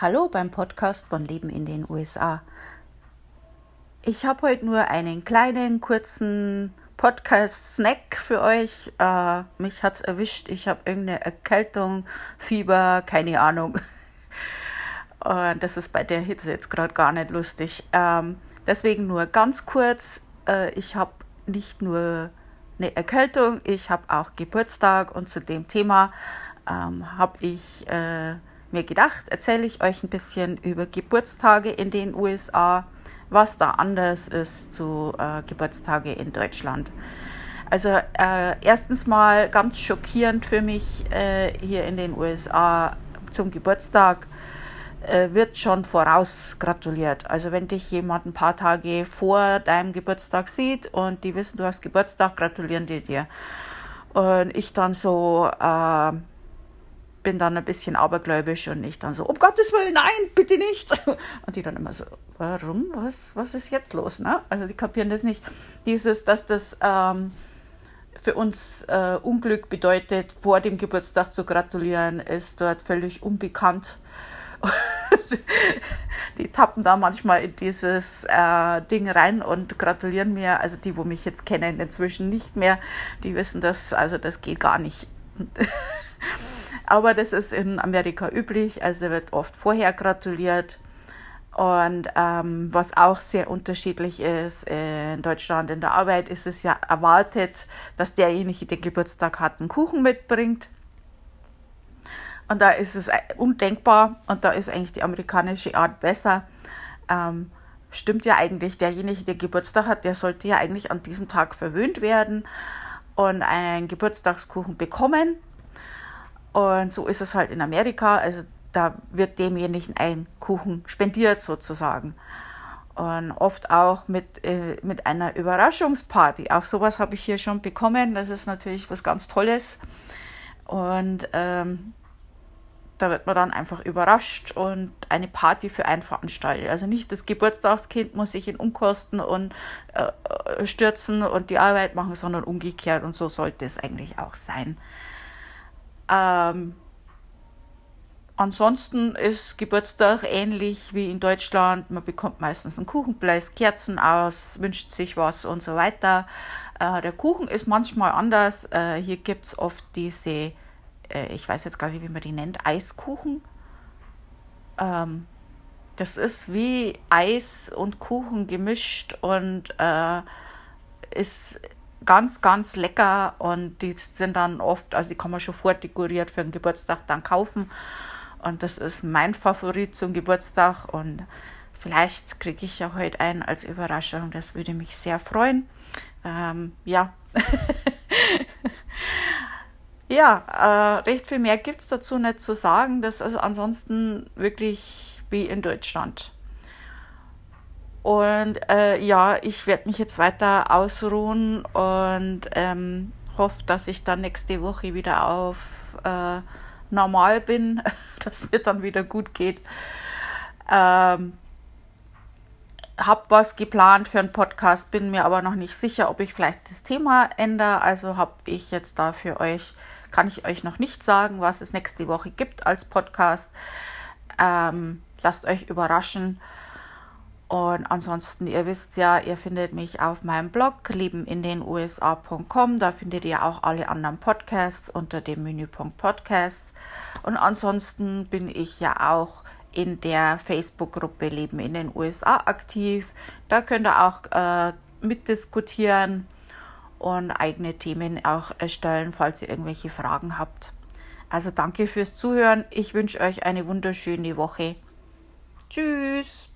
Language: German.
Hallo beim Podcast von Leben in den USA. Ich habe heute nur einen kleinen, kurzen Podcast-Snack für euch. Äh, mich es erwischt. Ich habe irgendeine Erkältung, Fieber, keine Ahnung. Und das ist bei der Hitze jetzt gerade gar nicht lustig. Ähm, deswegen nur ganz kurz. Äh, ich habe nicht nur eine Erkältung, ich habe auch Geburtstag und zu dem Thema ähm, habe ich äh, mir gedacht, erzähle ich euch ein bisschen über Geburtstage in den USA, was da anders ist zu äh, Geburtstage in Deutschland. Also äh, erstens mal ganz schockierend für mich äh, hier in den USA zum Geburtstag äh, wird schon voraus gratuliert. Also wenn dich jemand ein paar Tage vor deinem Geburtstag sieht und die wissen, du hast Geburtstag, gratulieren die dir. Und ich dann so äh, bin dann ein bisschen abergläubisch und ich dann so, um Gottes Willen, nein, bitte nicht. Und die dann immer so, warum? Was, was ist jetzt los? Ne? Also die kapieren das nicht. Dieses, dass das ähm, für uns äh, Unglück bedeutet, vor dem Geburtstag zu gratulieren, ist dort völlig unbekannt. die tappen da manchmal in dieses äh, Ding rein und gratulieren mir. Also die, wo mich jetzt kennen, inzwischen nicht mehr. Die wissen das, also das geht gar nicht. Aber das ist in Amerika üblich, also wird oft vorher gratuliert. Und ähm, was auch sehr unterschiedlich ist, in Deutschland in der Arbeit ist es ja erwartet, dass derjenige, der Geburtstag hat, einen Kuchen mitbringt. Und da ist es undenkbar und da ist eigentlich die amerikanische Art besser. Ähm, stimmt ja eigentlich, derjenige, der Geburtstag hat, der sollte ja eigentlich an diesem Tag verwöhnt werden und einen Geburtstagskuchen bekommen. Und so ist es halt in Amerika. Also da wird demjenigen ein Kuchen spendiert sozusagen. Und oft auch mit, äh, mit einer Überraschungsparty. Auch sowas habe ich hier schon bekommen. Das ist natürlich was ganz Tolles. Und ähm, da wird man dann einfach überrascht und eine Party für einen veranstaltet. Also nicht das Geburtstagskind muss sich in Umkosten und äh, stürzen und die Arbeit machen, sondern umgekehrt. Und so sollte es eigentlich auch sein. Ähm, ansonsten ist Geburtstag ähnlich wie in Deutschland. Man bekommt meistens einen Kuchen, bläst Kerzen aus, wünscht sich was und so weiter. Äh, der Kuchen ist manchmal anders. Äh, hier gibt es oft diese, äh, ich weiß jetzt gar nicht, wie man die nennt, Eiskuchen. Ähm, das ist wie Eis und Kuchen gemischt und äh, ist ganz, ganz lecker und die sind dann oft, also die kann man schon vordekoriert für den Geburtstag dann kaufen. Und das ist mein Favorit zum Geburtstag und vielleicht kriege ich ja heute einen als Überraschung. Das würde mich sehr freuen. Ähm, ja. ja, äh, recht viel mehr gibt es dazu nicht zu sagen. Das ist ansonsten wirklich wie in Deutschland. Und äh, ja, ich werde mich jetzt weiter ausruhen und ähm, hoffe, dass ich dann nächste Woche wieder auf äh, normal bin, dass mir dann wieder gut geht. Ähm, habe was geplant für einen Podcast, bin mir aber noch nicht sicher, ob ich vielleicht das Thema ändere. Also habe ich jetzt da für euch, kann ich euch noch nicht sagen, was es nächste Woche gibt als Podcast. Ähm, lasst euch überraschen. Und ansonsten, ihr wisst ja, ihr findet mich auf meinem Blog lebenindenusa.com. Da findet ihr auch alle anderen Podcasts unter dem Menüpunkt Podcasts. Und ansonsten bin ich ja auch in der Facebook-Gruppe Leben in den USA aktiv. Da könnt ihr auch äh, mitdiskutieren und eigene Themen auch erstellen, falls ihr irgendwelche Fragen habt. Also danke fürs Zuhören. Ich wünsche euch eine wunderschöne Woche. Tschüss.